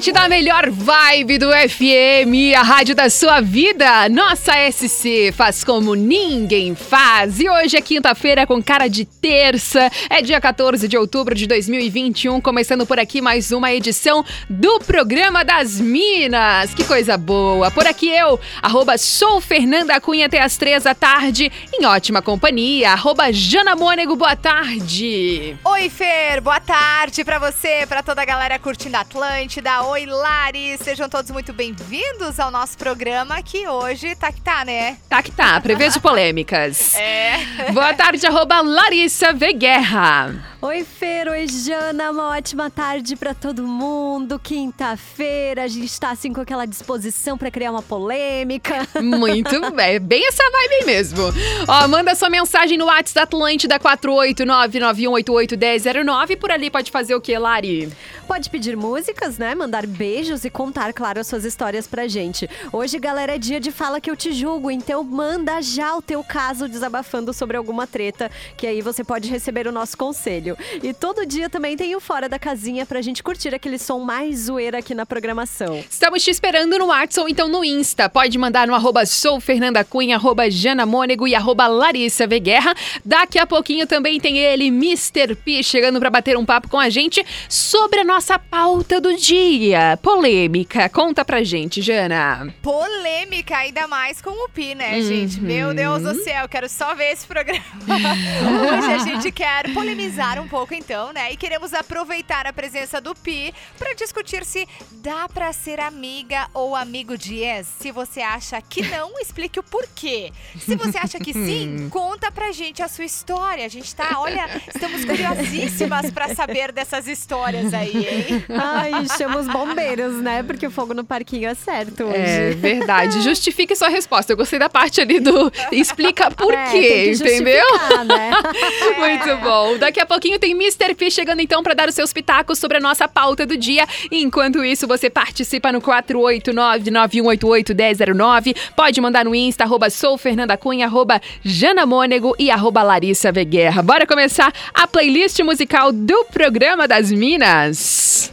Atlântida, a melhor vibe do FM, a rádio da sua vida. Nossa SC faz como ninguém faz. E hoje é quinta-feira com cara de terça. É dia 14 de outubro de 2021, começando por aqui mais uma edição do programa das Minas. Que coisa boa. Por aqui eu, arroba sou Fernanda Cunha até as três da tarde, em ótima companhia. Arroba Jana Mônego, boa tarde. Oi, Fer, boa tarde para você, para toda a galera curtindo Atlântida. Oi, Lari! Sejam todos muito bem-vindos ao nosso programa que hoje tá que tá, né? Tá que tá, prevejo polêmicas. É. Boa tarde, arroba Larissa Veguerra. Oi, Fer, oi, Jana, uma ótima tarde para todo mundo. Quinta-feira, a gente tá assim com aquela disposição para criar uma polêmica. Muito bem, bem essa vibe aí mesmo. Ó, manda sua mensagem no WhatsApp da Atlântida 48991881009. Por ali pode fazer o que, Lari? Pode pedir músicas, né? Mandar beijos e contar, claro, as suas histórias pra gente. Hoje, galera, é dia de Fala Que Eu Te Julgo, então manda já o teu caso desabafando sobre alguma treta, que aí você pode receber o nosso conselho. E todo dia também tem o Fora da Casinha pra gente curtir aquele som mais zoeira aqui na programação. Estamos te esperando no WhatsApp ou então no Insta. Pode mandar no arroba soufernandacunha, arroba janamônego e arroba. Daqui a pouquinho também tem ele, Mr. P, chegando para bater um papo com a gente sobre a nossa pauta do dia. Polêmica. Conta pra gente, Jana. Polêmica, ainda mais com o Pi, né, uhum. gente? Meu Deus do céu, quero só ver esse programa. Hoje a gente quer polemizar um pouco, então, né? E queremos aproveitar a presença do Pi para discutir se dá para ser amiga ou amigo de ex. Se você acha que não, explique o porquê. Se você acha que sim, conta pra gente a sua história. A gente tá, olha, estamos curiosíssimas para saber dessas histórias aí. Ai, chama os bombeiros, né? Porque o fogo no parquinho é certo hoje. É verdade. Justifique sua resposta. Eu gostei da parte ali do explica por é, quê, entendeu? Né? Muito bom. Daqui a pouquinho tem Mr. P chegando então para dar os seus pitacos sobre a nossa pauta do dia. Enquanto isso, você participa no 489-9188-1009. Pode mandar no Insta, arroba sou Fernanda Cunha, arroba Jana Mônego e arroba Larissa Veguerra. Bora começar a playlist musical do programa das Minas.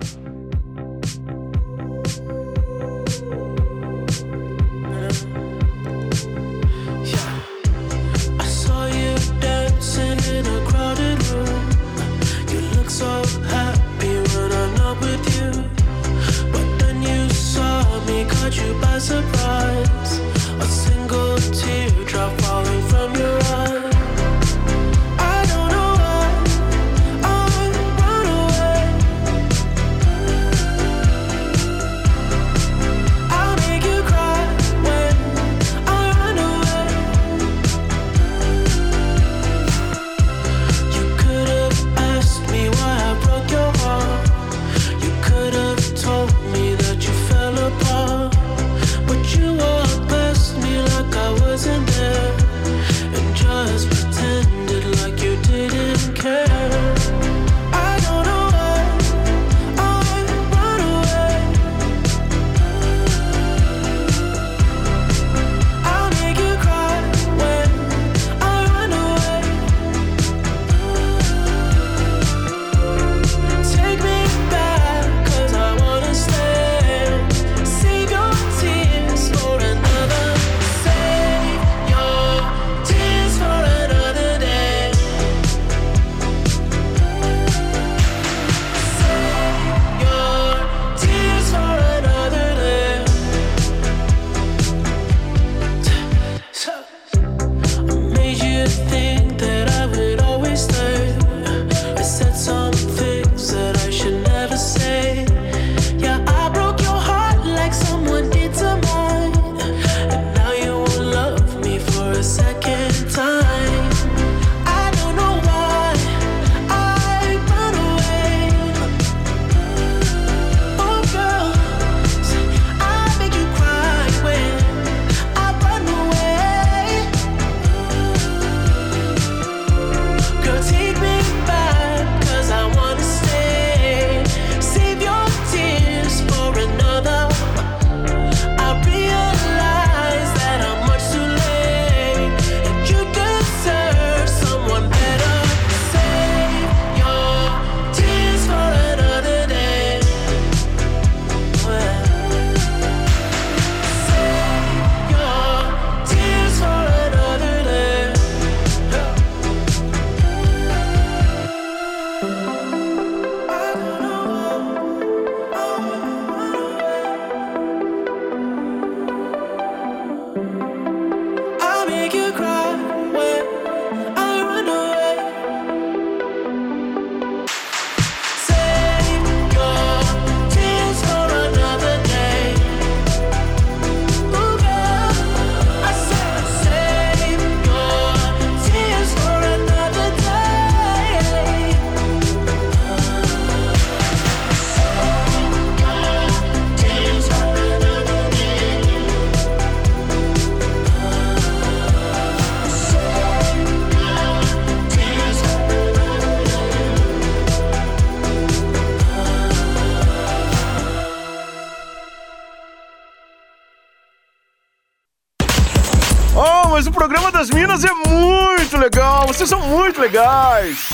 Legais.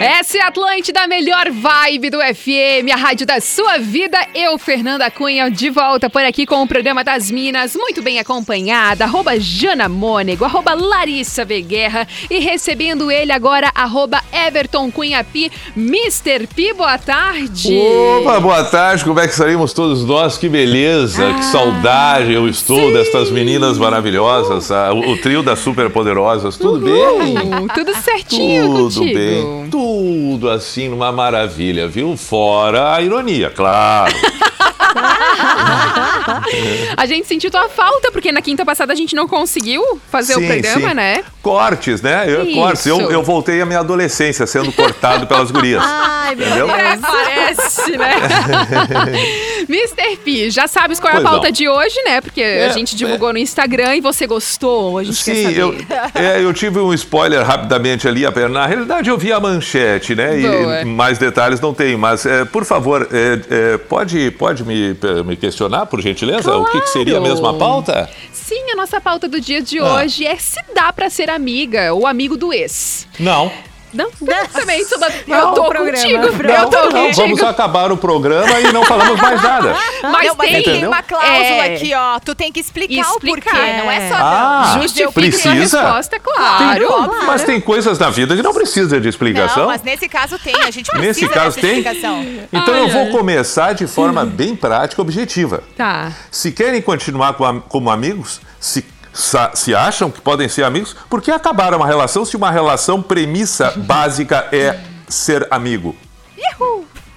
Essa é Atlântida, a melhor vibe do FM, a rádio da sua vida. Eu, Fernanda Cunha, de volta por aqui com o programa das Minas, muito bem acompanhada, arroba Jana Mônego, arroba Larissa Veguerra e recebendo ele agora, arroba Everton Cunha Pi, Mr. Pi, boa tarde. Opa, boa tarde, como é que estaremos todos nós? Que beleza, Ah, que saudade eu estou destas meninas maravilhosas, o, o trio das superpoderosas, tudo bem? Tudo certinho Tudo contigo. bem, tudo assim, numa maravilha, viu? Fora a ironia, claro. A gente sentiu tua falta, porque na quinta passada a gente não conseguiu fazer o Sim, programa, sim. né? Cortes, né? Eu, Isso. cortes. Eu, eu voltei à minha adolescência sendo cortado pelas gurias. Ai, meu? Deus. É, parece, né? Mr. P, já sabes qual é a Pois pauta não. de hoje, né? Porque a É, gente divulgou no Instagram e você gostou. A gente quer Sim, saber. eu, é, eu tive um spoiler rapidamente ali. Na realidade, eu vi a manchete, né? Boa. E mais detalhes não tenho. Mas, é, por favor, é, é, pode, pode me, me questionar, por gentileza? O que, que seria a Claro. mesma pauta? Sim, a nossa pauta do dia de Ah. hoje é se dá pra ser amiga ou amigo do ex. Não. Não, também sou da... Não, Eu tô o programa. contigo. Pronto. Eu tô Não, contigo. vamos acabar o programa e não falamos mais nada. Mas não, mas tem... tem Entendeu? uma cláusula É. aqui, ó. Tu tem que explicar, o Explicar. porquê. Não é só Ah, não. Justifica precisa? a resposta, claro. Claro. Mas tem coisas na vida que não precisa de explicação. Não, mas nesse caso tem. A gente precisa Nesse caso dessa tem? explicação. Então Ai, eu vou começar de forma bem prática e objetiva. Tá. Se querem continuar como amigos, se, se acham que podem ser amigos, por que acabar uma relação se uma relação premissa básica é ser amigo?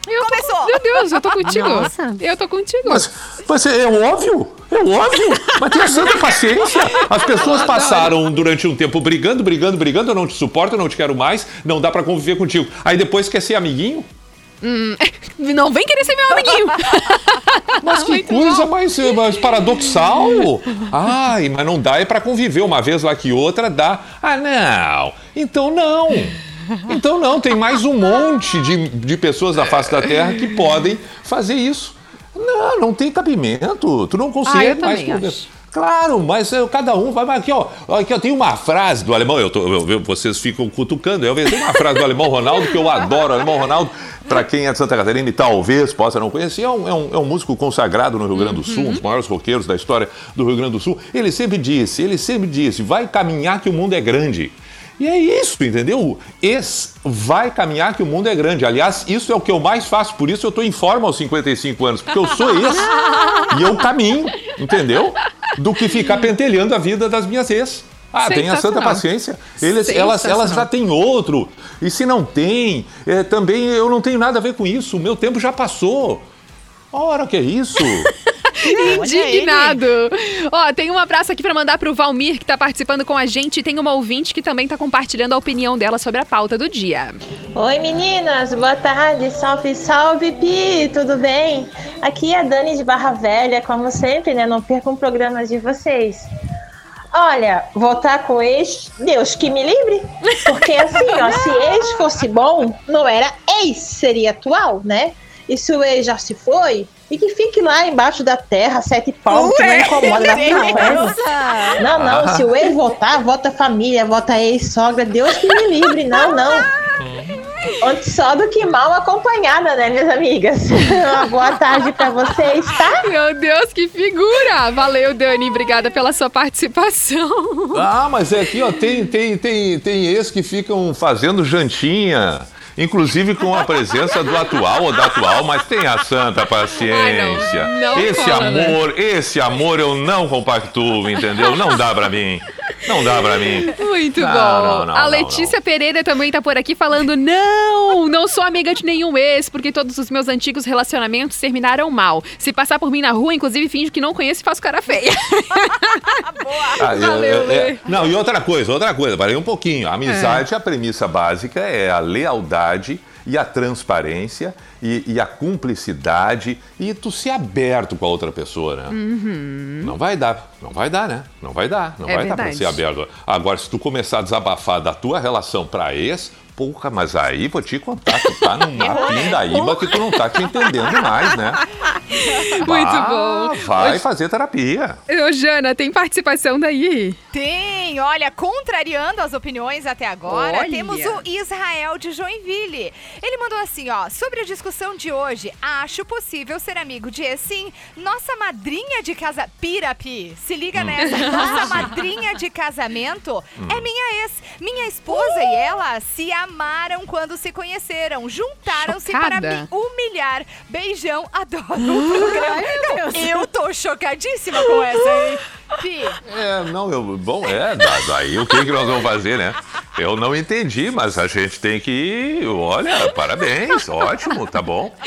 Eu tô Começou. Meu Deus, eu tô contigo. Nossa. Eu tô contigo. Mas, mas é óbvio, é óbvio. Mas tenha santa paciência. As pessoas passaram durante um tempo brigando, brigando, brigando. Eu não te suporto, eu não te quero mais, não dá pra conviver contigo. Aí depois quer ser amiguinho? Não vem querer ser meu amiguinho. Mas que coisa mais, eh, mais paradoxal! Ai, mas não dá é pra conviver uma vez lá que outra dá. Ah, não! Então não! Então não, tem mais um monte de, de pessoas da face da Terra que podem fazer isso. Não, não tem cabimento. Tu não consegue Ah, mais. acho. Claro, mas eh, cada um vai. mas Aqui, ó, aqui, ó, tem uma frase do alemão, eu tô- eu- eu- vocês ficam cutucando. Eu tem uma frase do alemão Ronaldo que eu adoro. O alemão Ronaldo, para quem é de Santa Catarina e talvez possa não conhecer, é um, é um- é um músico consagrado no Rio Grande do Sul, um dos maiores roqueiros da história do Rio Grande do Sul. Ele sempre disse, ele sempre disse, vai caminhar que o mundo é grande. E é isso, entendeu? Esse vai caminhar que o mundo é grande. Aliás, isso é o que eu mais faço, por isso eu estou em forma aos 55 anos, porque eu sou esse e eu caminho, entendeu? Do que ficar pentelhando a vida das minhas ex. Ah, tenha santa paciência. Eles, elas, elas já têm outro. E se não tem, é, também eu não tenho nada a ver com isso. O meu tempo já passou. Ora, que é isso? Indignado. Ó, tem um abraço aqui pra mandar pro Valmir, que tá participando com a gente. E tem uma ouvinte que também tá compartilhando a opinião dela sobre a pauta do dia. Oi meninas, boa tarde, salve, salve Pi, tudo bem? Aqui é a Dani de Barra Velha, como sempre, né? Não percam programas de vocês. Olha, voltar com ex, Deus que me livre. Porque assim, ó, se ex fosse bom, não era ex, seria atual, né? E se o ex já se foi, e que fique lá embaixo da terra, sete palmos, que não incomoda da. Não, não, se o ex votar, vota família, vota ex-sogra, Deus que me livre, não, não. Antes só do que mal acompanhada, né, minhas amigas? Uma boa tarde pra vocês, tá? Meu Deus, que figura! Valeu, Dani. Obrigada pela sua participação. Ah, mas é aqui, ó, tem, tem, tem, tem ex que ficam fazendo jantinha. Inclusive com a presença do atual ou da atual, mas tenha santa paciência. Ai, não, não esse cola, né? amor, esse amor eu não compactuo, entendeu? Não dá pra mim. Não dá pra mim. Muito Não, bom. não, não, a não, Letícia Pereira também tá por aqui falando: não, não sou amiga de nenhum ex, porque todos os meus antigos relacionamentos terminaram mal. Se passar por mim na rua, inclusive, finjo que não conheço e faço cara feia. Ah, é- Valeu, é- é- Lê. Não, e outra coisa, outra coisa, parei um pouquinho. A amizade, a premissa básica é a lealdade e a transparência e, e a cumplicidade e tu ser aberto com a outra pessoa, né? Não vai dar, não vai dar, né? Não vai dar, não Uhum. É vai dar pra verdade. ser aberto. Agora, se tu começar a desabafar da tua relação pra ex, porra, mas aí vou te contar, tu tá numa pindaíba que tu não tá te entendendo mais, né? Muito Ah, bom. Vai fazer terapia. Ô, Jana, tem participação daí? Tem, olha, contrariando as opiniões até agora, Olha. temos o Israel de Joinville. Ele mandou assim, ó, sobre a discussão de hoje, acho possível ser amigo de sim. Nossa madrinha de casa... Pirapi, se liga nessa. Nossa madrinha de casamento é minha ex. Minha esposa e ela se amaram quando se conheceram. Juntaram-se para me humilhar. Beijão, adoro o programa. Não, eu tô chocadíssima com essa, hein? Pi, É, não, eu, bom, é, da- daí o que, que nós vamos fazer, né? Eu não entendi, mas a gente tem que. Olha, parabéns, ótimo, tá bom.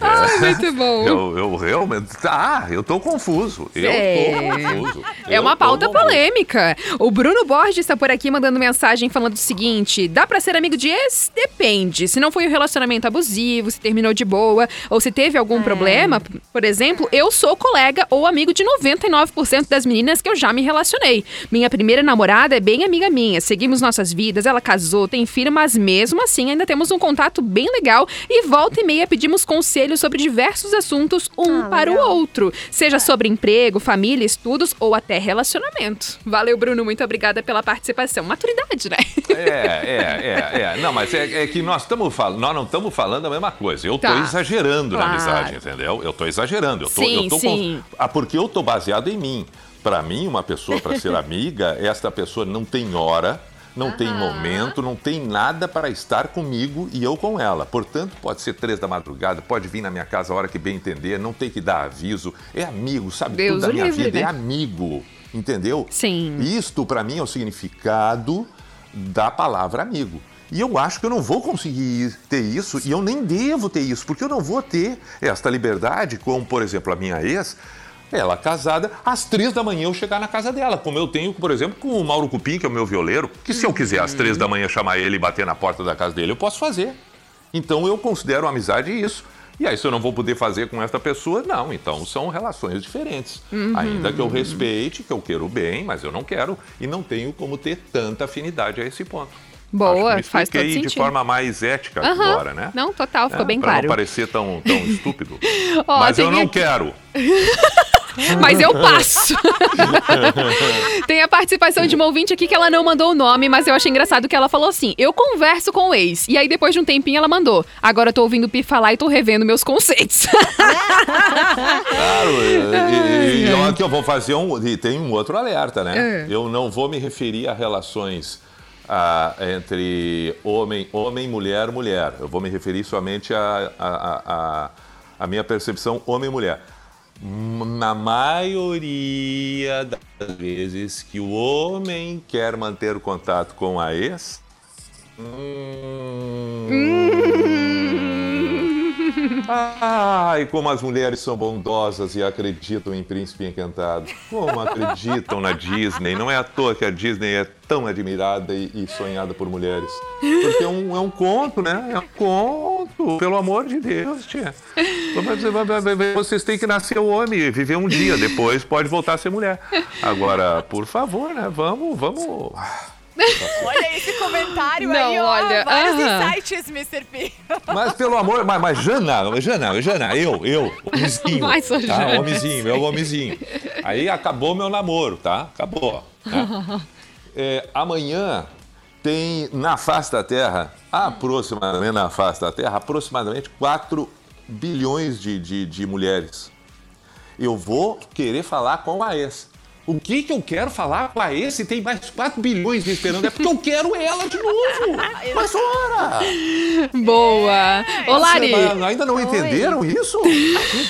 Ah, muito bom. Eu, eu realmente. Tá, eu tô confuso. Eu É. tô confuso. É Eu uma pauta polêmica. O Bruno Borges está por aqui mandando mensagem falando o seguinte: dá pra ser amigo de ex? Depende. Se não foi um relacionamento abusivo, se terminou de boa, ou se teve algum problema, por exemplo, eu sou colega ou amigo de 99% das meninas que eu já me relacionei. Minha primeira namorada é bem amiga minha. Seguimos nossas vidas, ela casou, tem filho, mas mesmo assim ainda temos um contato bem legal e volta e meia pedimos conselhos sobre diversos assuntos um Ah, para o legal. outro, seja sobre emprego, família, estudos ou até relacionamento. Valeu, Bruno, muito obrigada pela participação. Maturidade, né? É, é, é, é. Não, mas é, é que nós estamos falando, nós não estamos falando a mesma coisa. Eu Tá. tô exagerando Claro. na amizade, entendeu? Eu tô exagerando. Eu tô, Sim, eu tô sim. Ah, porque eu tô baseado em mim. Para mim, uma pessoa para ser amiga, esta pessoa não tem hora, não tem momento, não tem nada para estar comigo e eu com ela. Portanto, pode ser três da madrugada, pode vir na minha casa a hora que bem entender, não tem que dar aviso. É amigo, sabe? Deus Tudo da minha livre, vida né? é amigo, entendeu? Sim. Isto, para mim, é o significado da palavra amigo. E eu acho que eu não vou conseguir ter isso e eu nem devo ter isso, porque eu não vou ter esta liberdade, como, por exemplo, a minha ex, ela casada, às três da manhã eu chegar na casa dela, como eu tenho, por exemplo, com o Mauro Cupim, que é o meu violeiro, que se eu quiser às três da manhã chamar ele e bater na porta da casa dele, eu posso fazer. Então eu considero amizade isso. E aí, se eu não vou poder fazer com esta pessoa, não. Então são relações diferentes. Ainda que eu respeite, que eu quero bem, mas eu não quero e não tenho como ter tanta afinidade a esse ponto. Boa, faz todo expliquei de sentido. forma mais ética Aham. agora, né? Não, total, ficou É, bem claro. não parecer tão, tão estúpido. Ó, mas eu não aqui- quero. Mas eu passo. Tem a participação de uma ouvinte aqui que ela não mandou o nome, mas eu achei engraçado que ela falou assim: Eu converso com o ex. E aí, depois de um tempinho, ela mandou. Agora eu tô ouvindo o Pi falar e tô revendo meus conceitos. Claro, e, e, e eu vou fazer um. E tem um outro alerta, né? É. Eu não vou me referir a relações entre homem, homem, mulher, mulher. Eu vou me referir somente a, a, a, a, a minha percepção homem-mulher. Na maioria das vezes que o homem quer manter o contato com a ex. hum, Ai, como as mulheres são bondosas e acreditam em Príncipe Encantado. Como acreditam na Disney. Não é à toa que a Disney é tão admirada e, e sonhada por mulheres. Porque é um, é um conto, né? É um conto. Pelo amor de Deus, tia. Vocês têm que nascer homem e viver um dia. Depois pode voltar a ser mulher. Agora, por favor, né? Vamos, vamos. olha esse comentário Não, aí, ó. olha, Vários aham. insights, Mr. P. Mas pelo amor, mas, mas Jana, Jana, Jana, eu, eu, homenzinho, Vai, sua tá? Jana. Homenzinho, eu, homenzinho. Aí acabou meu namoro, tá? Acabou. né? É, amanhã tem na face da Terra, aproximadamente na face da Terra, aproximadamente 4 bilhões de, de, de mulheres. Eu vou querer falar com a ex. O que, que eu quero falar com a ex se tem mais 4 bilhões me esperando? É porque eu quero ela de novo. Mas ora! Boa. Ô, Lari. Ainda não entenderam isso?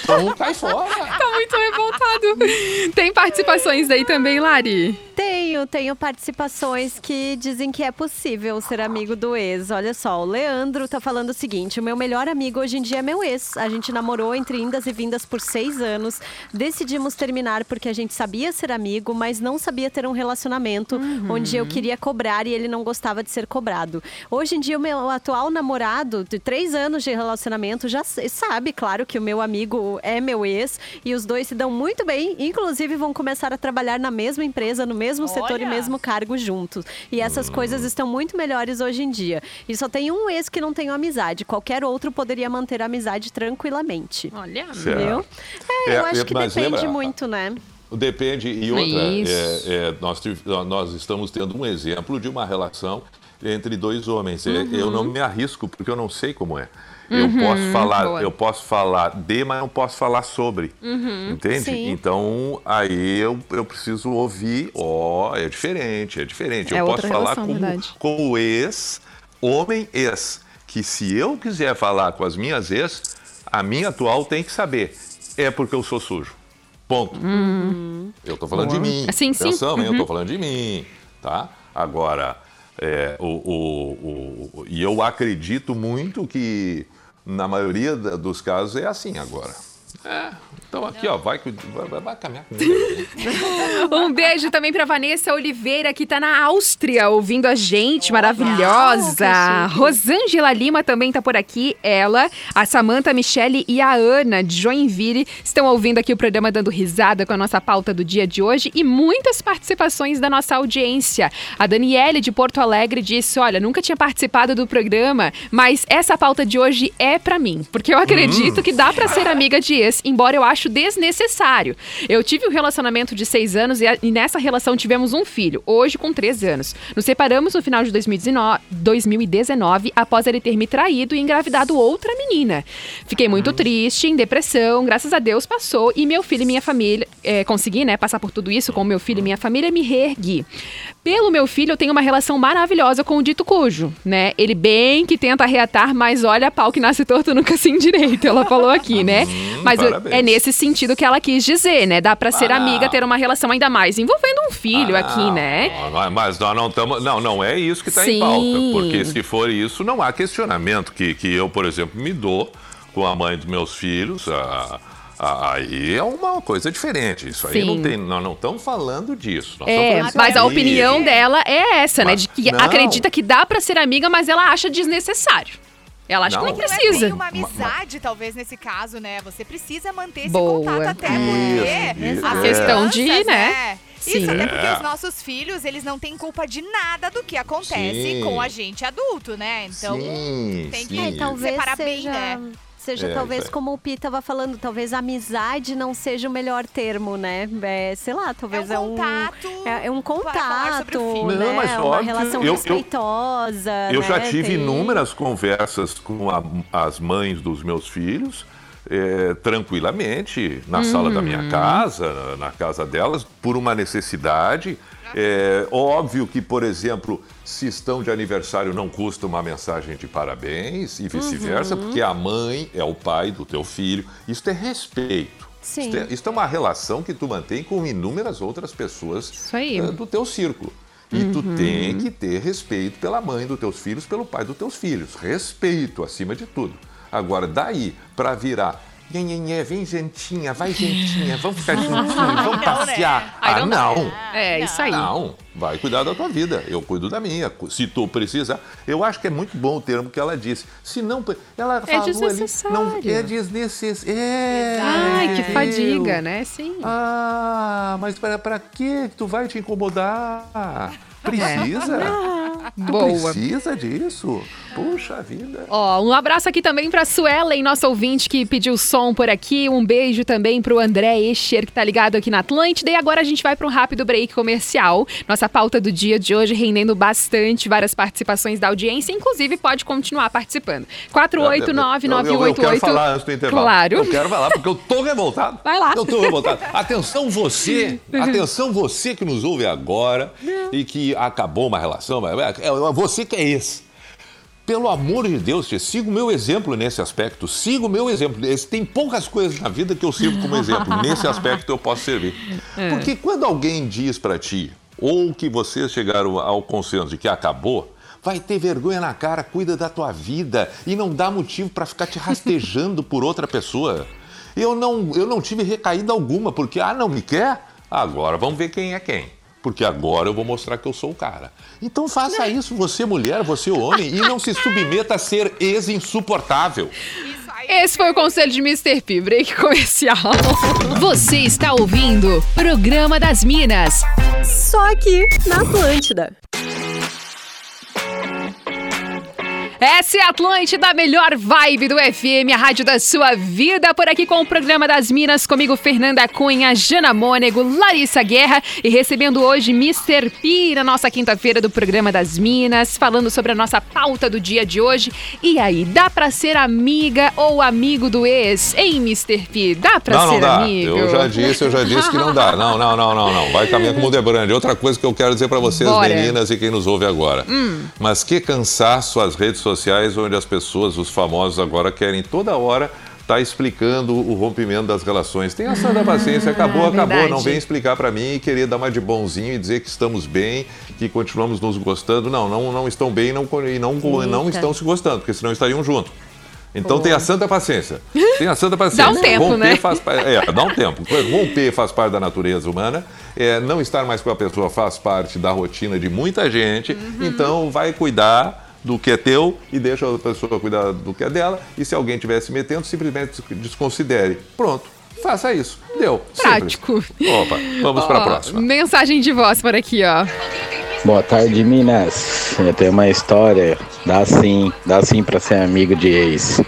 Então cai fora. Tá muito revoltado. Tem participações aí também, Lari? Tenho, tenho participações que dizem que é possível ser amigo do ex. Olha só, o Leandro tá falando o seguinte: o meu melhor amigo hoje em dia é meu ex. A gente namorou entre indas e vindas por seis anos. Decidimos terminar porque a gente sabia ser amigo mas não sabia ter um relacionamento onde eu queria cobrar e ele não gostava de ser cobrado. Hoje em dia, o meu atual namorado, de três anos de relacionamento, já sabe, claro, que o meu amigo é meu ex e os dois se dão muito bem, inclusive vão começar a trabalhar na mesma empresa, no mesmo setor e Olha! mesmo cargo juntos. E essas coisas estão muito melhores hoje em dia. E só tem um ex que não tem amizade, qualquer outro poderia manter a amizade tranquilamente. Olha. Certo. Entendeu? É, É, eu acho que mas depende lembra- muito, né? Depende. E outra, é, é, nós, nós estamos tendo um exemplo de uma relação entre dois homens. É, Uhum. Eu não me arrisco porque eu não sei como é. Eu posso falar, boa. eu posso falar de, mas não posso falar sobre. Uhum. Entende? Sim. Então aí eu, eu preciso ouvir. Ó, é diferente, é diferente. É eu posso falar relação, como, verdade. como ex, homem ex. Que se eu quiser falar com as minhas ex, a minha atual tem que saber. É porque eu sou sujo. Ponto. Eu tô falando de mim. Sim, sim. Atenção? Eu Uhum. tô falando de mim, tá? Agora, é, o, o- o- o- e eu acredito muito que na maioria dos casos é assim agora. É, então aqui, ó, vai, vai, vai- vai caminhar comigo. Um beijo também pra Vanessa Oliveira, que tá na Áustria, ouvindo a gente, maravilhosa. Rosângela Lima também tá por aqui, ela, a Samanta Michele e a Ana de Joinville estão ouvindo aqui o programa dando risada com a nossa pauta do dia de hoje e muitas participações da nossa audiência. A Daniele de Porto Alegre disse: "Olha, nunca tinha participado do programa, mas essa pauta de hoje é pra mim, porque eu acredito que dá pra ser amiga de embora eu acho desnecessário. Eu tive um relacionamento de seis anos e, a- e nessa relação tivemos um filho, hoje com três anos. Nos separamos no final de 2019, 2019 após ele ter me traído e engravidado outra menina. Fiquei muito triste, em depressão, graças a Deus passou e meu filho e minha família, é, consegui, né, passar por tudo isso com meu filho e minha família, me reergui. Pelo meu filho, eu tenho uma relação maravilhosa com o dito cujo, né? Ele bem que tenta reatar, mas olha, pau que nasce torto nunca se endireita, ela falou aqui, né? mas parabéns. é nesse sentido que ela quis dizer, né? Dá pra ser Ah, amiga, ter uma relação ainda mais envolvendo um filho Ah, aqui, né? mas nós não estamos. Não, não é isso que está em pauta. Porque se for isso, não há questionamento que, que eu, por exemplo, me dou com a mãe dos meus filhos. a- a- aí é uma coisa diferente. Isso aí Sim. não tem. Nós não estamos falando disso. É, falando mas a opinião dela é essa, né? Mas- De que não. acredita que dá pra ser amiga, mas ela acha desnecessário. Ela acha Não. que nem Não é precisa. bem uma amizade, talvez, nesse caso, né? Você precisa manter esse Boa. contato até Isso, porque isso, é. Questão de, né? Isso, Sim. até porque É. os nossos filhos, eles não têm culpa de nada do que acontece Sim. com a gente adulto, né? Então, sim, tem que- sim. É, talvez separar bem, seja, né? Seja É, talvez como o Pi tava falando, talvez amizade não seja o melhor termo, né? É, sei lá, talvez É é um um contato é, é um para falar sobre o contato, filho. né? Não, mas uma relação eu- eu- respeitosa. Eu né? já tive Tem- inúmeras conversas com a- as mães dos meus filhos, eh, tranquilamente, na sala da minha casa, na, casa delas, por uma necessidade. É óbvio que, por exemplo, se estão de aniversário, não custa uma mensagem de parabéns e vice-versa, porque a mãe é o pai do teu filho. Isso é respeito. Sim. Isso é, isso é uma relação que tu mantém com inúmeras outras pessoas eh, do teu círculo. E tu tem que ter respeito pela mãe dos teus filhos, pelo pai dos teus filhos. Respeito acima de tudo. Agora, daí para virar. Nhe, nhe, nhe, vem gentinha, vai gentinha, vamos ficar juntinhos, vamos passear. Aí Ah, não. É, isso aí. Não, vai cuidar da tua vida. Eu cuido da minha. Se tu precisar. Eu acho que é muito bom o termo que ela disse. Se não. Ela falou ali. Não, desnecessário. é desnecessário. É, Ai, que entendeu? fadiga, né? Sim. Ah, mas para, para que tu vai te incomodar? Precisa? Tu Boa. precisa disso? Puxa vida. Ó, um abraço aqui também pra Suelen, nossa ouvinte que pediu som por aqui. Um beijo também pro André Escher, que tá ligado aqui na Atlântida. E agora a gente vai pra um rápido break comercial. Nossa pauta do dia de hoje rendendo bastante, várias participações da audiência. Inclusive, pode continuar participando. 489 Eu, eu quero falar antes do intervalo. Claro. Eu quero falar porque eu tô revoltado. Vai lá. Eu tô revoltado. Atenção você, atenção você que nos ouve agora e que acabou uma relação, mas é é você que é esse. Pelo amor de Deus, tia, siga o meu exemplo nesse aspecto. Siga o meu exemplo. Tem poucas coisas na vida que eu sirvo como exemplo. Nesse aspecto eu posso servir. Porque quando alguém diz pra ti, ou que vocês chegaram ao consenso de que acabou, vai ter vergonha na cara, cuida da tua vida e não dá motivo pra ficar te rastejando por outra pessoa. Eu não, eu não tive recaída alguma, porque, ah, não me quer? Agora vamos ver quem é quem. Porque agora eu vou mostrar que eu sou o cara. Então faça isso, você mulher, você homem, e não se submeta a ser ex-insuportável. Esse foi o conselho de Mr. P, break comercial. Você está ouvindo Programa das Minas. Só aqui na Atlântida. Essa é a Atlântida, a melhor vibe do FM, a rádio da sua vida. Por aqui com o programa das Minas, comigo Fernanda Cunha, Jana Mônego, Larissa Guerra e recebendo hoje Mr. P na nossa quinta-feira do programa das Minas, falando sobre a nossa pauta do dia de hoje. E aí, dá pra ser amiga ou amigo do ex? Hein, Mr. P? Dá pra não, ser não dá. amigo? Eu já disse, eu já disse que não dá. Não, não, não, não, não. Vai caminhar com o Mudebrande. Outra coisa que eu quero dizer pra vocês, Bora. Hum. meninas e quem nos ouve agora. Mas que cansaço as redes sociais, onde as pessoas, os famosos agora querem toda hora estar explicando o rompimento das relações. Tenha santa paciência, acabou, acabou. Ah. Não vem explicar pra mim e querer dar uma de bonzinho e dizer que estamos bem, que continuamos nos gostando. Não, não, não estão bem e não, e não, não estão se gostando, porque senão estariam juntos. Então tenha santa paciência. Tenha santa paciência. Dá um tempo, Romper né? faz é, dá um tempo. Romper faz parte da natureza humana. É, não estar mais com a pessoa faz parte da rotina de muita gente. Uhum. Então vai cuidar do que é teu e deixa a pessoa cuidar do que é dela. E se alguém estiver se metendo, simplesmente desconsidere. Pronto. Faça isso. Deu. Simples. Prático. Opa, vamos para a próxima. Mensagem de voz por aqui, ó. Boa tarde, Minas. Eu tenho uma história. Dá sim, dá sim pra ser amigo de ex.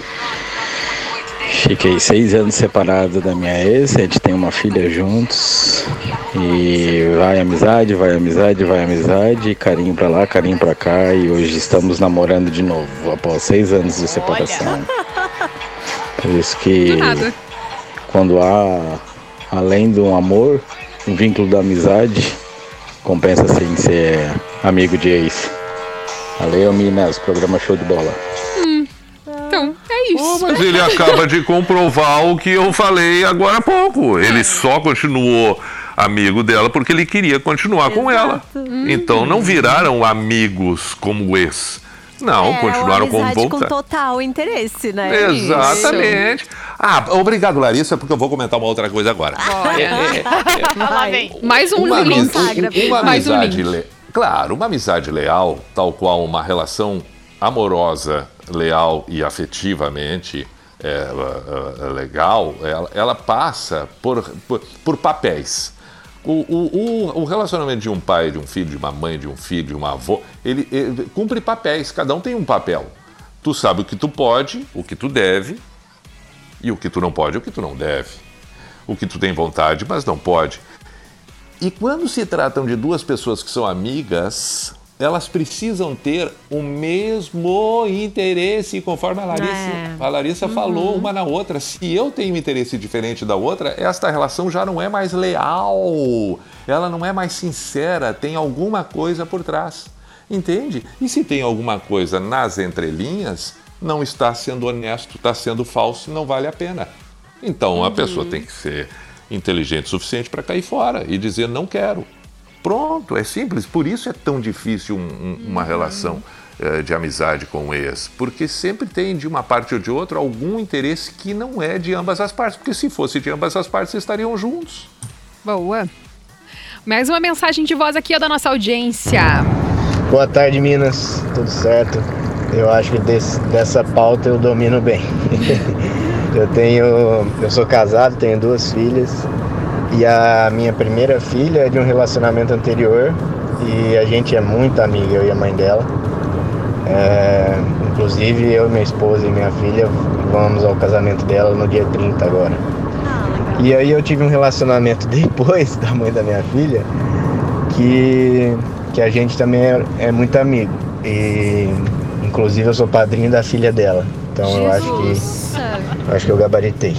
Fiquei seis anos separado da minha ex, a gente tem uma filha juntos. E vai amizade, vai amizade, vai amizade, carinho pra lá, carinho pra cá. E hoje estamos namorando de novo, após seis anos de separação. Por isso que quando há, além do amor, um vínculo da amizade, compensa sim ser amigo de ex. Valeu, Minas, programa show de bola. É Oh, isso. mas ele acaba de comprovar o que eu falei agora há pouco. Ele só continuou amigo dela porque ele queria continuar com ela. Então não viraram amigos como ex. Não, é, continuaram como amizade com total interesse, né? Exatamente. Ah, obrigado, Larissa, porque eu vou comentar uma outra coisa agora. É, é, é. Lá vem. Mais um Uma, link. uma Mais um amizade, link. le- claro, uma amizade leal, tal qual uma relação amorosa, leal e afetivamente é, é, é, legal, ela, ela passa por, por, por papéis. O, o, o- o relacionamento de um pai, de um filho, de uma mãe, de um filho, de uma avó, ele, ele cumpre papéis, cada um tem um papel. Tu sabe o que tu pode, o que tu deve, e o que tu não pode, o que tu não deve. O que tu tem vontade, mas não pode. E quando se tratam de duas pessoas que são amigas, elas precisam ter o mesmo interesse, conforme a Larissa, É. a Larissa falou, uma na outra. Se eu tenho um interesse diferente da outra, esta relação já não é mais leal, ela não é mais sincera, tem alguma coisa por trás. Entende? E se tem alguma coisa nas entrelinhas, não está sendo honesto, está sendo falso, não vale a pena. Então a pessoa tem que ser inteligente o suficiente para cair fora e dizer não quero. Pronto, é simples. Por isso é tão difícil um- um- uma relação eh, de amizade com o ex, porque sempre tem de uma parte ou de outra algum interesse que não é de ambas as partes, porque se fosse de ambas as partes estariam juntos. Boa. Mais uma mensagem de voz aqui ó, da nossa audiência. Boa tarde, Minas. Tudo certo? Eu acho que desse- dessa pauta eu domino bem. eu tenho, eu sou casado, tenho duas filhas e a minha primeira filha é de um relacionamento anterior e a gente é muito amiga, eu e a mãe dela. É, inclusive eu, minha esposa e minha filha vamos ao casamento dela no dia 30 agora. E aí eu tive um relacionamento depois da mãe da minha filha que, que a gente também é, é muito amigo. E inclusive eu sou padrinho da filha dela. Então eu acho que acho que eu gabaritei.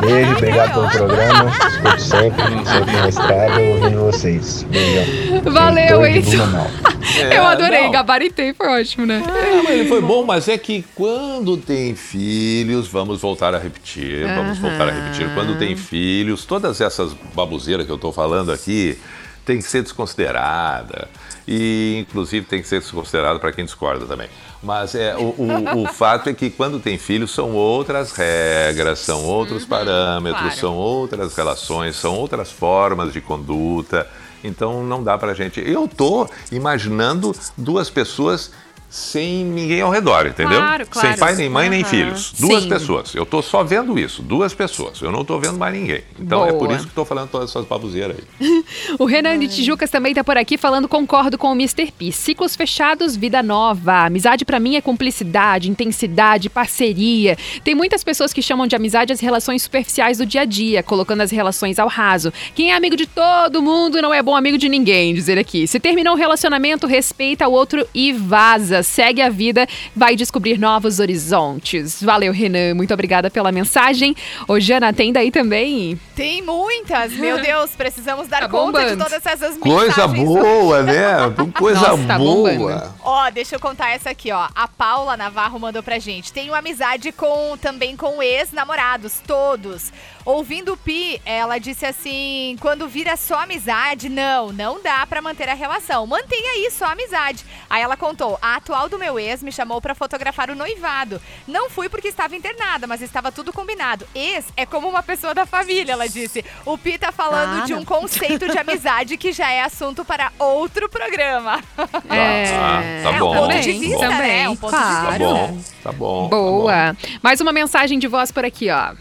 Beijo, obrigado pelo programa. Escuto sempre, sempre na estrada, ouvindo vocês. Beijão. Valeu, Edson. Blumenau. Eu adorei, não. gabaritei, foi ótimo, né? Mas ele foi bom, mas é que quando tem filhos, vamos voltar a repetir, vamos voltar a repetir. Quando tem filhos, todas essas baboseiras que eu estou falando aqui, tem que ser desconsiderada. E, inclusive, tem que ser desconsiderada para quem discorda também. Mas é, o, o, o fato é que quando tem filhos são outras regras, são outros parâmetros, claro. são outras relações, são outras formas de conduta. Então não dá pra gente. Eu tô imaginando duas pessoas sem ninguém ao redor, entendeu? Claro, claro. Sem pai, nem mãe, nem Aham. filhos. Duas Sim. pessoas. Eu tô só vendo isso, duas pessoas. Eu não tô vendo mais ninguém. Então é por Boa. isso que tô falando todas essas baboseiras aí. O Renan de Tijucas também tá por aqui falando concordo com o Mr. P. Ciclos fechados, vida nova. Amizade pra mim é cumplicidade, intensidade, parceria. Tem muitas pessoas que chamam de amizade as relações superficiais do dia a dia, colocando as relações ao raso. Quem é amigo de todo mundo não é bom amigo de ninguém, dizer aqui. Se terminou o relacionamento, respeita o outro e vaza. Segue a vida, vai descobrir novos horizontes. Valeu, Renan. Muito obrigada pela mensagem. Ô, Jana, tem daí também? Tem muitas, meu Deus, precisamos dar Tá conta de bombando. todas essas Coisa mensagens. boa, né? Coisa Nossa, tá bombando. boa. Ó, deixa eu contar essa aqui, ó. A Paula Navarro mandou pra gente. Tenho amizade com também com ex-namorados, todos. Ouvindo o Pi, ela disse assim: quando vira só amizade, não, não dá pra manter a relação. Mantenha aí só amizade. Aí ela contou: a atual do meu ex me chamou pra fotografar o noivado. Não fui porque estava internada, mas estava tudo combinado. Ex é como uma pessoa da família, ela disse. O Pi tá falando Ah, de um não. conceito de amizade que já é assunto para outro programa. Ah, tá É, bom. um ponto de Também, vista, né? também, Um ponto de claro. Tá vista. bom, tá bom. tá bom. Boa. Mais uma mensagem de voz por aqui, ó.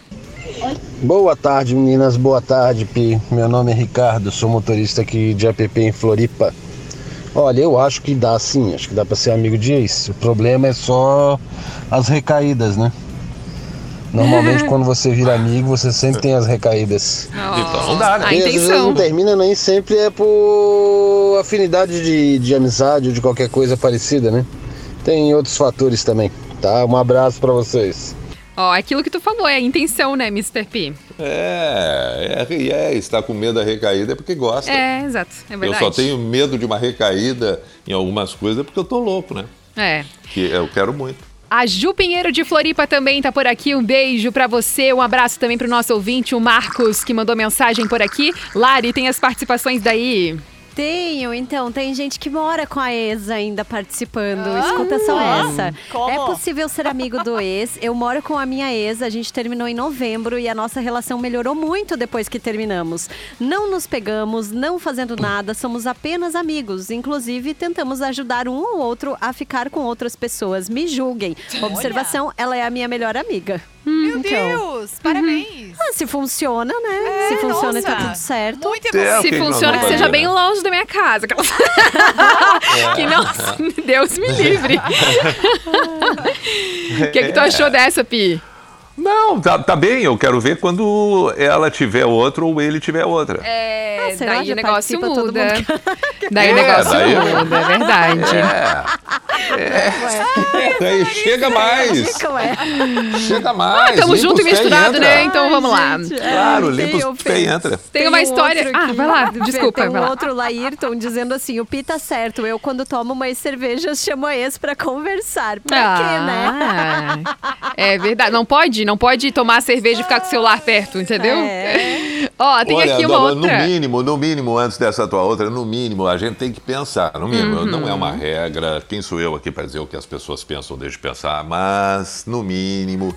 Boa tarde, meninas. Boa tarde, Pi. Meu nome é Ricardo, sou motorista aqui de app em Floripa. Olha, eu acho que dá sim, acho que dá pra ser amigo de ex. O problema é só as recaídas, né? Normalmente quando você vira amigo, você sempre tem as recaídas. Então não dá, né? A às vezes intenção. não termina, nem sempre é por afinidade de, de amizade ou de qualquer coisa parecida, né? Tem outros fatores também, tá? Um abraço pra vocês. Ó, aquilo que tu falou, é a intenção, né, Mr. P? É, é, é, está com medo da recaída é porque gosta. É, exato. É eu verdade. só tenho medo de uma recaída em algumas coisas porque eu tô louco, né? É. Que eu quero muito. A Ju Pinheiro de Floripa também tá por aqui. Um beijo pra você. Um abraço também pro nosso ouvinte, o Marcos, que mandou mensagem por aqui. Lari, tem as participações daí. Tenho, então, tem gente que mora com a ex ainda participando. Ah, Escuta só essa. como? É possível ser amigo do ex. Eu moro com a minha ex, a gente terminou em novembro e a nossa relação melhorou muito depois que terminamos. Não nos pegamos, não fazendo nada, somos apenas amigos. Inclusive, tentamos ajudar um ou outro a ficar com outras pessoas. Me julguem. Observação, ela é a minha melhor amiga. Meu Então. Deus, parabéns. Ah, se funciona, né? É, se funciona, tá nossa. tudo certo. Muito É, Se que que funciona, que seja bem longe da minha casa. Aquelas- que não, Deus me livre. O que, que tu achou dessa, Pi? Não, tá, tá bem, eu quero ver quando ela tiver outro ou ele tiver outra. É, Ah, lá, daí o negócio muda. Daí o É, negócio daí- muda, é verdade. É. Daí chega mais. Chega mais. Tamo limpa junto e misturado, né? Então vamos lá. Gente, Claro, é, limpa tem os pés e entra. Tem uma um história- Ah, vai lá, desculpa, Tem um outro Laírton dizendo assim: o Pi tá certo. Eu, quando tomo umas cervejas, chamo a ex pra conversar. Pra quê, né? Ah, É verdade. Não pode? Não pode tomar cerveja e ficar com o celular perto, entendeu? É. Ó, tem Olha, aqui uma outra. no mínimo, no mínimo, antes dessa tua outra, no mínimo, a gente tem que pensar. No mínimo, Uhum. não é uma regra. Quem sou eu aqui para dizer o que as pessoas pensam, deixa de pensar. Mas, no mínimo,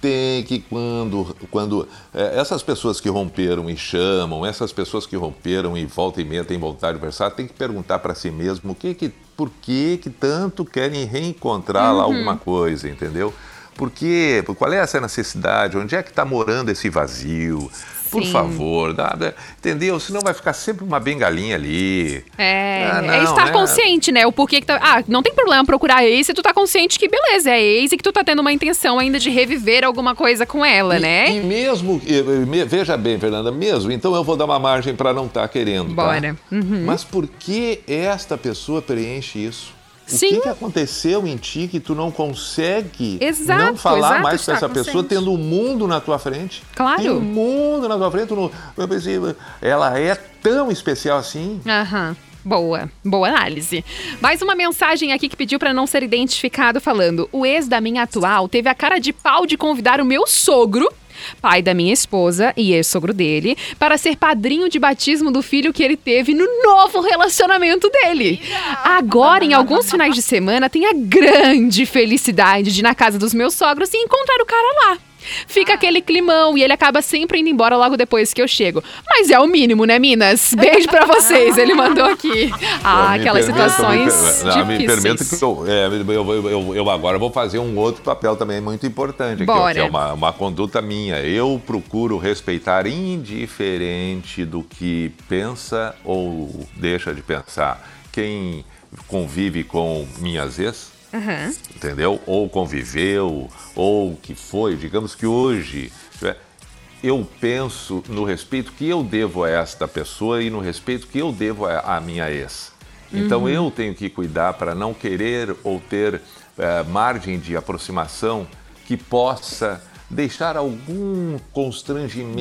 tem que quando, quando é, essas pessoas que romperam e chamam, essas pessoas que romperam e volta e meia têm vontade de conversar, tem que perguntar para si mesmo o que que, por que que tanto querem reencontrar Uhum. lá alguma coisa, entendeu? Por quê? Qual é essa necessidade? Onde é que está morando esse vazio? Por Sim. favor, dá- entendeu? Senão vai ficar sempre uma bengalinha ali. É, Ah, é não, estar né? consciente, né? O porquê que tá. Ah, não tem problema procurar ex se tu tá consciente que beleza, é ex e que tu tá tendo uma intenção ainda de reviver alguma coisa com ela, E- né? E mesmo, me- veja bem, Fernanda, mesmo, então eu vou dar uma margem para não estar querendo. tá? Bora. Uhum. Mas por que esta pessoa preenche isso? O Sim. que, que aconteceu em ti que tu não consegue Exato, não falar exato, mais com essa pessoa tendo o mundo na tua frente? Claro. Tem o mundo na tua frente. não- eu pensei, ela é tão especial assim? Aham. Boa, boa análise. Mais uma mensagem aqui que pediu pra não ser identificado falando: "O ex da minha atual teve a cara de pau de convidar o meu sogro pai da minha esposa e ex-sogro dele, para ser padrinho de batismo do filho que ele teve no novo relacionamento dele. Agora, em alguns finais de semana, tenho a grande felicidade de ir na casa dos meus sogros e encontrar o cara lá. Fica aquele climão e ele acaba sempre indo embora logo depois que eu chego. Mas é o mínimo, né, Minas? Beijo pra vocês, ele mandou aqui. Ah, aquelas permito- situações eu me, me permita que eu, é, eu, eu- eu- eu agora vou fazer um outro papel também muito importante, Bora. que é uma, uma conduta minha. Eu procuro respeitar indiferente do que pensa ou deixa de pensar quem convive com minhas ex, Aham. entendeu? Ou conviveu, ou que foi, digamos que hoje. né, Eu penso no respeito que eu devo a esta pessoa e no respeito que eu devo a, à minha ex. Então Uhum. eu tenho que cuidar para não querer ou ter eh, margem de aproximação que possa deixar algum constrangimento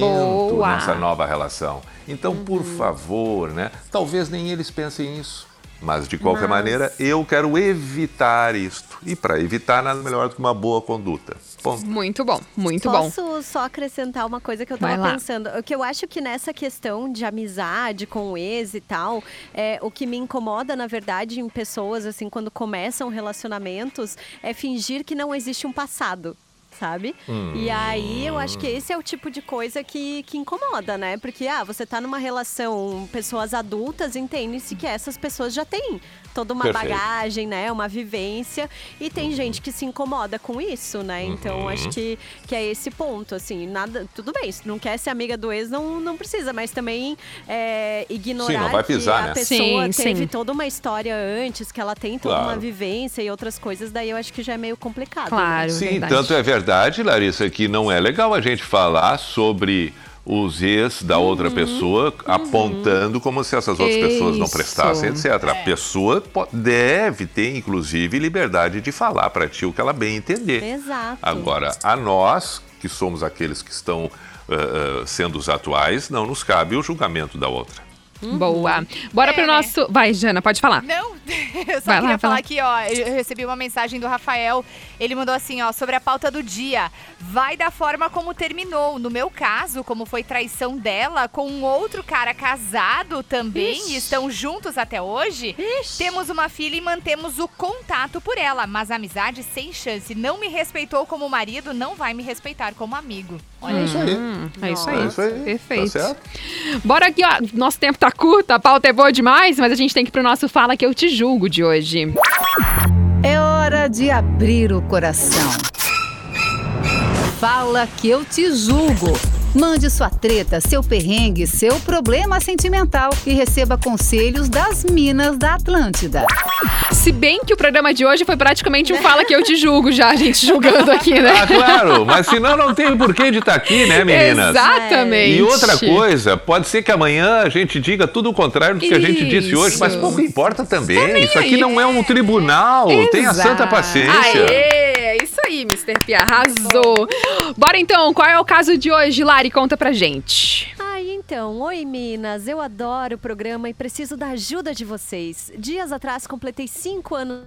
Boa. nessa nova relação. Então, por favor, né? Talvez nem eles pensem isso. Mas, de qualquer Mas- maneira, eu quero evitar isto. E para evitar, nada melhor do que uma boa conduta. Ponto. Muito bom, muito bom. Posso só acrescentar uma coisa que eu Vai tava lá. pensando? O que eu acho que nessa questão de amizade com o ex e tal, é, o que me incomoda, na verdade, em pessoas, assim, quando começam relacionamentos, é fingir que não existe um passado. Sabe? Hum. E aí eu acho que esse é o tipo de coisa que, que incomoda, né? Porque, ah, você tá numa relação, pessoas adultas, entende-se que essas pessoas já têm toda uma Perfeito. bagagem, né? Uma vivência. E tem gente que se incomoda com isso, né? Então Uhum. acho que, que é esse ponto, assim, nada. Tudo bem, se não quer ser amiga do ex, não, não precisa, mas também é, ignorar Sim, não vai pisar, que a né? pessoa Sim, teve sim. toda uma história antes, que ela tem toda Claro. uma vivência e outras coisas, daí eu acho que já é meio complicado. Claro. né? Sim, tanto é verdade, Larissa, que não é legal a gente falar sobre os ex da outra pessoa apontando como se essas outras pessoas não Isso. prestassem, etc. A pessoa deve ter, inclusive, liberdade de falar para ti o que ela bem entender. Exato. Agora, a nós, que somos aqueles que estão ah, sendo os atuais, não nos cabe o julgamento da outra. Boa. Bora pro nosso. Vai, Jana, pode falar. Não, eu só Vai lá, queria vai falar lá. aqui, ó. Eu recebi uma mensagem do Rafael. Ele mandou assim, ó, sobre a pauta do dia. Vai da forma como terminou. No meu caso, como foi traição dela com um outro cara casado também Ixi. e estão juntos até hoje. Temos uma filha e mantemos o contato por ela, mas a amizade sem chance. Não me respeitou como marido, não vai me respeitar como amigo. Olha Hum, isso É isso aí. É isso aí. Perfeito. Tá certo? Bora aqui, ó. Nosso tempo tá curto, a pauta é boa demais, mas a gente tem que ir pro nosso Fala Que Eu Te Julgo de hoje. É hora de abrir o coração. Fala que eu te julgo. Mande sua treta, seu perrengue, seu problema sentimental e receba conselhos das Minas da Atlântida. Se bem que o programa de hoje foi praticamente um Fala Que Eu Te Julgo já, a gente julgando aqui, né? Ah, claro, mas senão não tem porquê de estar aqui, né, meninas? Exatamente. E outra coisa, pode ser que amanhã a gente diga tudo o contrário do que a gente disse hoje, mas Isso. pouco importa também. nem Isso aqui aí. não é um tribunal, tenha Exato. santa paciência. Aê, é isso aí, Mr. P, arrasou. Bora então, qual é o caso de hoje, Lari? Conta pra gente. Ai, então, oi Minas, eu adoro o programa e preciso da ajuda de vocês. Dias atrás completei cinco anos.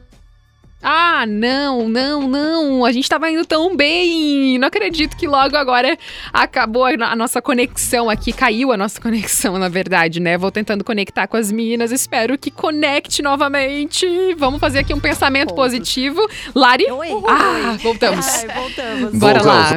Ah, não, não, não. A gente tava indo tão bem. Não acredito que logo agora acabou a nossa conexão aqui. Caiu a nossa conexão, na verdade, né? Vou tentando conectar com as meninas. Espero que conecte novamente. Vamos fazer aqui um pensamento positivo. Lari? Ah, voltamos. Ai, voltamos. Bora lá.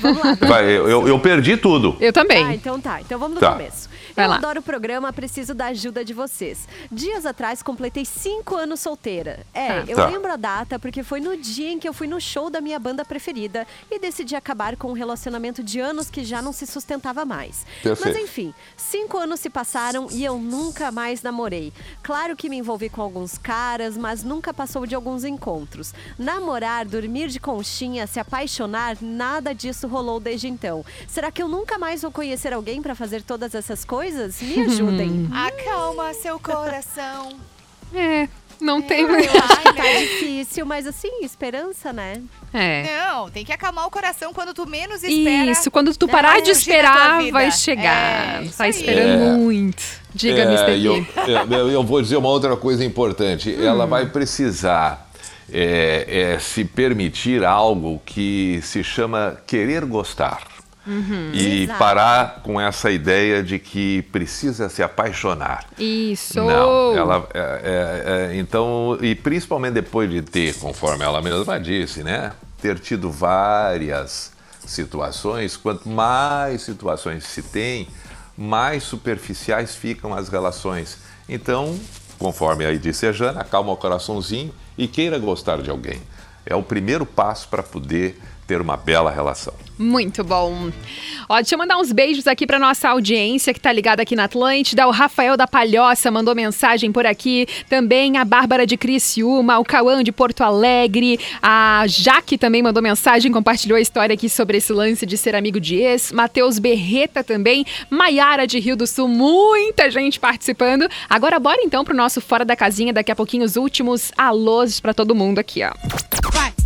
Vamos lá. Vai, eu, eu- eu perdi tudo. Eu também. Ah, então tá. Então vamos do Tá. começo. Vai eu lá. adoro o programa, preciso da ajuda de vocês. Dias atrás completei cinco anos solteira. É, Tá. eu Tá. lembro a data porque foi no dia em que eu fui no show da minha banda preferida e decidi acabar com um relacionamento de anos que já não se sustentava mais. Perfeito. Mas enfim, cinco anos se passaram e eu nunca mais namorei. Claro que me envolvi com alguns caras, mas nunca passou de alguns encontros. Namorar, dormir de conchinha, se apaixonar, nada disso rolou desde então. Será que eu nunca mais vou conhecer alguém pra fazer todas essas coisas? Me ajudem. Acalma seu coração. É, não tem. Eu acho que tá difícil, mas assim, esperança, né? É. Não, tem que acalmar o coração quando tu menos espera. Isso, quando tu parar de esperar, vai chegar. É, tá esperando É. muito. Diga, É, Mr. eu, P. eu, eu vou dizer uma outra coisa importante. Hum. Ela vai precisar é, é, se permitir algo que se chama querer gostar. E Exato. parar com essa ideia de que precisa se apaixonar. Isso. Não, ela é, é, é, então e principalmente depois de ter, conforme ela mesma disse, né, ter tido várias situações. Quanto mais situações se tem, mais superficiais ficam as relações. Então, conforme aí disse a Jana, acalma o coraçãozinho e queira gostar de alguém. É o primeiro passo para poder ter uma bela relação. Muito bom. Ó, deixa eu mandar uns beijos aqui pra nossa audiência que tá ligada aqui na Atlântida. O Rafael da Palhoça mandou mensagem por aqui. Também a Bárbara de Criciúma, o Cauã de Porto Alegre. A Jaque também mandou mensagem, compartilhou a história aqui sobre esse lance de ser amigo de ex. Matheus Berreta também. Maiara de Rio do Sul, muita gente participando. Agora bora então pro nosso Fora da Casinha. Daqui a pouquinho os últimos alôs pra todo mundo aqui, ó.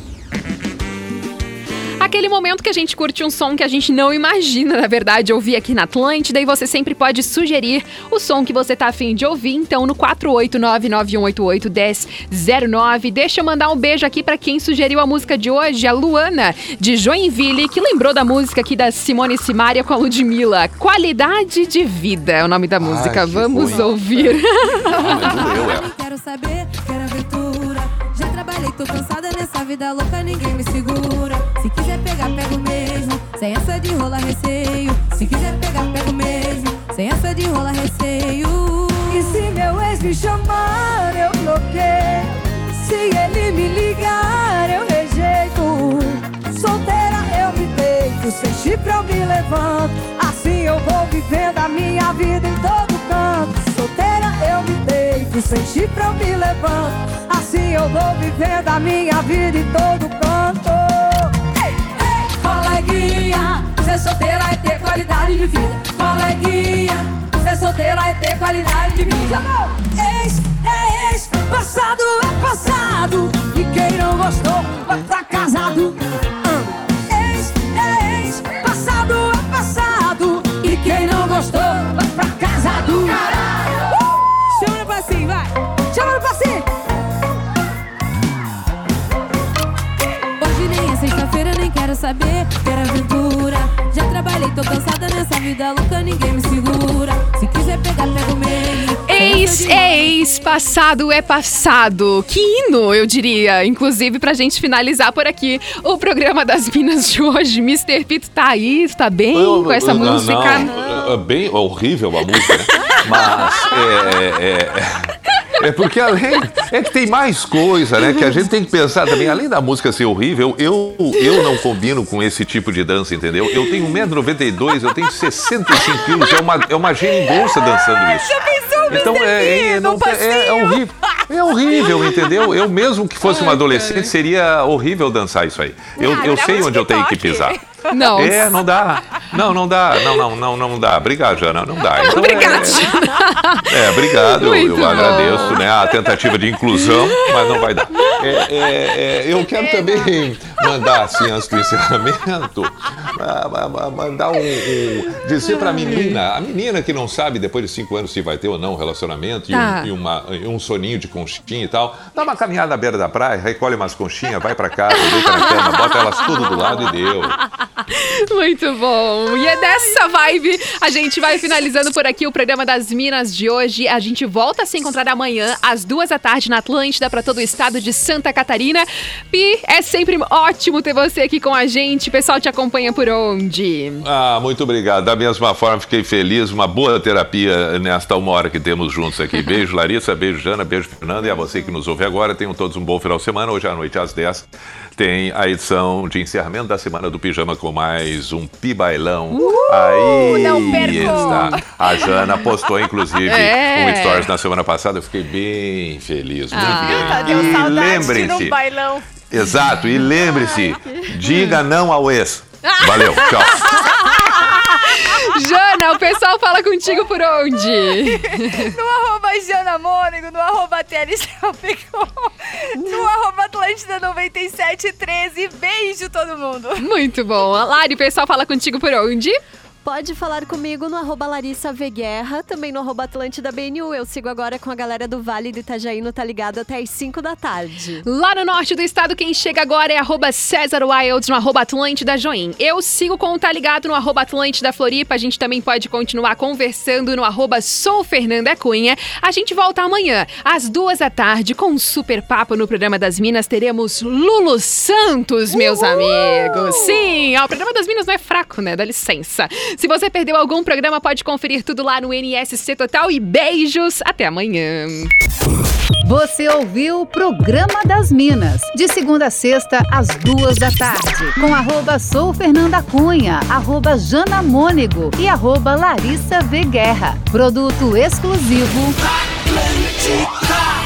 Aquele momento que a gente curte um som que a gente não imagina, na verdade, ouvir aqui na Atlântida e você sempre pode sugerir o som que você tá afim de ouvir. Então, no 489-9188-1009. Deixa eu mandar um beijo aqui pra quem sugeriu a música de hoje, a Luana, de Joinville, que lembrou da música aqui da Simone Simaria com a Ludmilla. Qualidade de vida é o nome da música. que Vamos ruim. ouvir. Eu, é. Quero saber, quero aventura. Já trabalhei, tô cansada nessa vida louca, ninguém me segura. Sem essa de rola receio. Se quiser pegar, pego mesmo. Sem essa de rola receio. E se meu ex me chamar, eu bloqueio. Se ele me ligar, eu rejeito. Solteira eu me deito, sem chifre eu me levanto. Assim eu vou vivendo a minha vida em todo canto. Solteira eu me deito, sem chifre eu me levanto. Assim eu vou vivendo a minha vida em todo canto. Coleguinha, ser solteira é ter qualidade de vida. Coleguinha, ser solteira é ter qualidade de vida. Ex é ex, passado é passado. E quem não gostou vai pra casado. Ah. Ex é ex, passado é passado. E quem não gostou vai pra casado. Quero saber, quero aventura. Já trabalhei, tô cansada nessa vida louca, ninguém me segura. Se quiser pegar, pego mesmo. Ex é ex, passado é passado. Que hino, eu diria. Inclusive, pra gente finalizar por aqui o programa das Minas de hoje. Mr. Pito tá aí, tá bem Eu- com essa não, música? Não, é bem horrível a música, né? Mas é, é, é porque além. É que tem mais coisa, né? Que a gente tem que pensar também. Além da música ser horrível, eu, eu não combino com esse tipo de dança, entendeu? Eu tenho 1,92m, eu tenho 65 quilos, é uma, é uma geringonça dançando isso. Então é, é, não, é, é horrível. É horrível, entendeu? Eu mesmo que fosse uma adolescente, seria horrível dançar isso aí. Eu, eu sei onde eu tenho que pisar. Não. É, não dá. Não, não dá. Não, não, não, não dá. Obrigado, Jana. Não dá. Então, Obrigada, É, é, obrigado. Eu, Muito eu bom. agradeço né, a tentativa de inclusão, mas não vai dar. É, é, é, eu quero também mandar, assim, antes do encerramento, mandar um, um- dizer pra menina, a menina que não sabe depois de cinco anos se vai ter ou não um relacionamento e, Tá. um, e uma- um soninho de conchinha e tal, dá uma caminhada na beira da praia, recolhe umas conchinhas, vai pra casa, deita na cama, bota elas tudo do lado e deu. Muito bom. E é dessa vibe a gente vai finalizando por aqui o programa das Minas de hoje. A gente volta a se encontrar amanhã às duas da tarde na Atlântida para todo o estado de Santa Catarina. Pi, é sempre ótimo ter você aqui com a gente. O pessoal te acompanha por onde? Ah, muito obrigado. Da mesma forma, fiquei feliz. Uma boa terapia nesta uma hora que temos juntos aqui. Beijo, Larissa. Beijo, Jana. Beijo, Fernanda. E a você que nos ouve agora, tenham todos um bom final de semana. Hoje à noite, às 10, tem a edição de encerramento da semana do Pijama com mais um Pibailão. Aí não perco! está. A Jana postou, inclusive, É. um stories na semana passada. Eu fiquei bem feliz. Muito Tá, bem. E lembrem-se. Exato. E lembre-se, diga não ao ex. Valeu. Tchau. Jana, o pessoal fala contigo por onde? No arroba Jana Mônego, no arroba no arroba Atlântida 9713. Beijo todo mundo. Muito bom. Lari, o pessoal fala contigo por onde? Pode falar comigo no arroba Larissa V Guerra, também no arroba Atlântida BNU. Eu sigo agora com a galera do Vale do Itajaí no Tá Ligado até às 5 da tarde. Lá no norte do estado, quem chega agora é arroba César Wilds no arroba Atlântida Join. Eu sigo com o Tá Ligado no arroba Atlântida Floripa. A gente também pode continuar conversando no arroba Sou Fernanda Cunha. A gente volta amanhã, às duas da tarde, com um super papo no programa das Minas. Teremos Lulu Santos, meus amigos. Sim, ó, o programa das Minas não é fraco, né? Dá licença. Se você perdeu algum programa, pode conferir tudo lá no NSC Total e beijos. Até amanhã. Você ouviu o Programa das Minas, de segunda a sexta, às duas da tarde, com arroba Sou Fernanda Cunha, arroba Jana e arroba Larissa V Guerra. Produto exclusivo. Atlântica.